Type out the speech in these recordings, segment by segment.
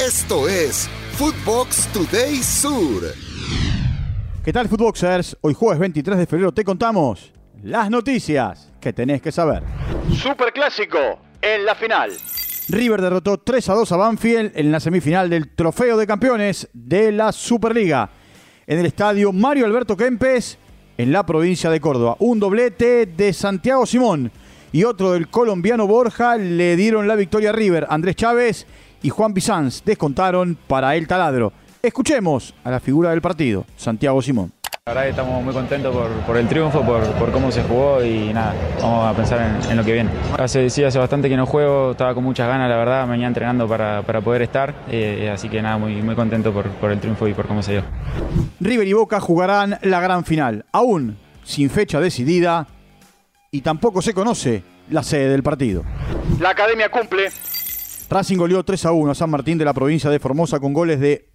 Esto es Footbox Today Sur. ¿Qué tal, Footboxers? Hoy jueves 23 de febrero te contamos las noticias que tenés que saber. Super clásico en la final. River derrotó 3 a 2 a Banfield en la semifinal del Trofeo de Campeones de la Superliga. En el estadio Mario Alberto Kempes, en la provincia de Córdoba. Un doblete de Santiago Simón y otro del colombiano Borja le dieron la victoria a River. Andrés Chávez y Juan Bizanz descontaron para el taladro. Escuchemos a la figura del partido, Santiago Simón. La verdad que estamos muy contentos por, el triunfo, por, cómo se jugó y nada, vamos a pensar en, lo que viene. Hace, sí, hace bastante que no juego, estaba con muchas ganas, la verdad, me venía entrenando para, poder estar, eh, así que nada, muy, muy contento por, por el triunfo y por cómo se dio. River y Boca jugarán la gran final, aún sin fecha decidida y tampoco se conoce la sede del partido. La academia cumple Racing goleó 3 a 1 a San Martín de la provincia de Formosa con goles de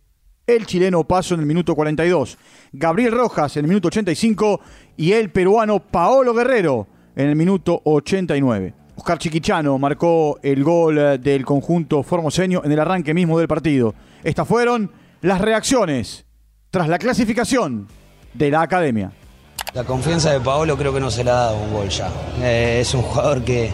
el chileno Paso en el minuto 42, Gabriel Rojas en el minuto 85 y el peruano Paolo Guerrero en el minuto 89. Oscar Chiquichano marcó el gol del conjunto formoseño en el arranque mismo del partido. Estas fueron las reacciones tras la clasificación de la academia. La confianza de Paolo creo que no se le ha dado un gol ya. Eh, es un jugador que,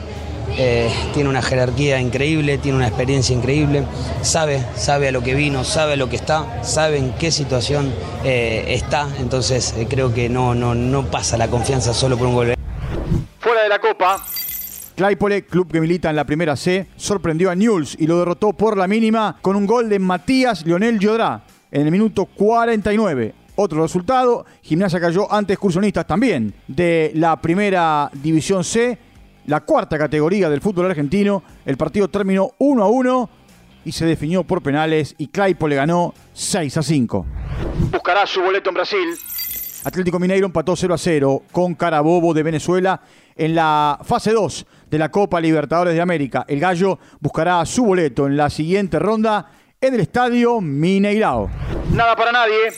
eh, tiene una jerarquía increíble, tiene una experiencia increíble, sabe, sabe a lo que vino, sabe a lo que está, sabe en qué situación eh, está, entonces eh, creo que no, no, no pasa la confianza solo por un gol. Fuera de la Copa. Claypole, club que milita en la primera C, sorprendió a Newell's y lo derrotó por la mínima con un gol de Matías Lionel Yodrá en el minuto 49. Otro resultado, Gimnasia cayó ante excursionistas también de la primera división C la cuarta categoría del fútbol argentino. El partido terminó 1 a 1 y se definió por penales y Claypole ganó 6 a 5. Buscará su boleto en Brasil. Atlético Mineiro empató 0 a 0 con Carabobo de Venezuela en la fase 2 de la Copa Libertadores de América. El Gallo buscará su boleto en la siguiente ronda en el estadio Mineirao. Nada para nadie.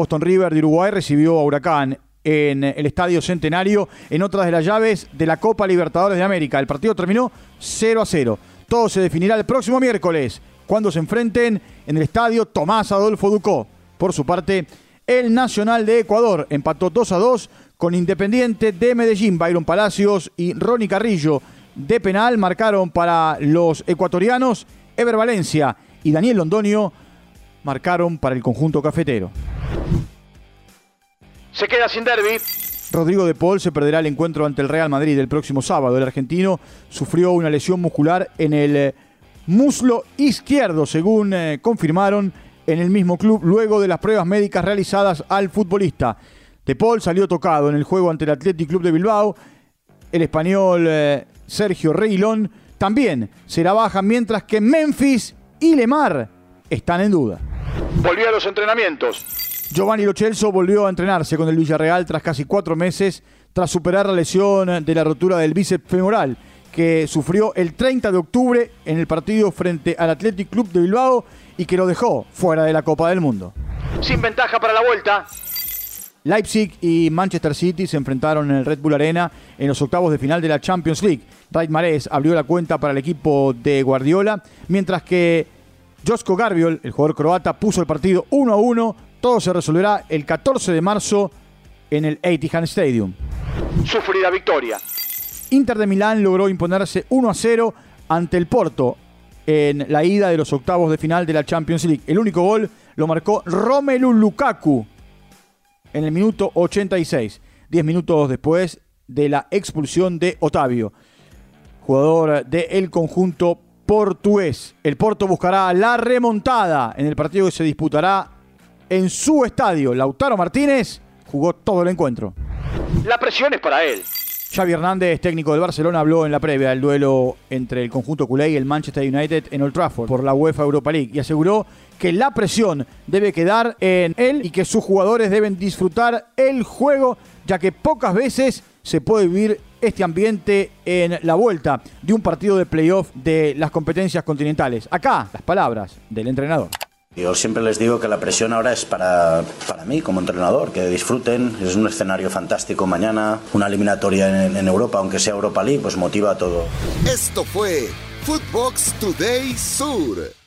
Boston River de Uruguay recibió a Huracán en el Estadio Centenario en otra de las llaves de la Copa Libertadores de América. El partido terminó 0 a 0. Todo se definirá el próximo miércoles, cuando se enfrenten en el Estadio Tomás Adolfo Ducó. Por su parte, el Nacional de Ecuador empató 2 a 2 con Independiente de Medellín. Byron Palacios y Ronnie Carrillo de penal marcaron para los ecuatorianos. Ever Valencia y Daniel Londonio marcaron para el conjunto cafetero se queda sin derby. Rodrigo de Paul se perderá el encuentro ante el Real Madrid el próximo sábado. El argentino sufrió una lesión muscular en el eh, muslo izquierdo, según eh, confirmaron en el mismo club luego de las pruebas médicas realizadas al futbolista. De Paul salió tocado en el juego ante el Athletic Club de Bilbao. El español eh, Sergio Reguilón también será baja, mientras que Memphis y Lemar están en duda. Volvió a los entrenamientos. Giovanni Lochelso volvió a entrenarse con el Villarreal tras casi cuatro meses, tras superar la lesión de la rotura del bíceps femoral que sufrió el 30 de octubre en el partido frente al Athletic Club de Bilbao y que lo dejó fuera de la Copa del Mundo. Sin ventaja para la vuelta. Leipzig y Manchester City se enfrentaron en el Red Bull Arena en los octavos de final de la Champions League. Raid Mares abrió la cuenta para el equipo de Guardiola, mientras que Josko Garbiol, el jugador croata, puso el partido 1 a 1 todo se resolverá el 14 de marzo en el Etihad Stadium. Sufrida victoria. Inter de Milán logró imponerse 1 a 0 ante el Porto en la ida de los octavos de final de la Champions League. El único gol lo marcó Romelu Lukaku en el minuto 86, 10 minutos después de la expulsión de Otavio, jugador del conjunto portugués. El Porto buscará la remontada en el partido que se disputará en su estadio. Lautaro Martínez jugó todo el encuentro. La presión es para él. Xavi Hernández, técnico del Barcelona, habló en la previa del duelo entre el conjunto culé y el Manchester United en Old Trafford por la UEFA Europa League y aseguró que la presión debe quedar en él y que sus jugadores deben disfrutar el juego, ya que pocas veces se puede vivir este ambiente en la vuelta de un partido de playoff de las competencias continentales. Acá, las palabras del entrenador. Yo siempre les digo que la presión ahora es para, para mí como entrenador, que disfruten, es un escenario fantástico mañana, una eliminatoria en, en Europa, aunque sea Europa League, pues motiva a todo. Esto fue Footbox Today Sur.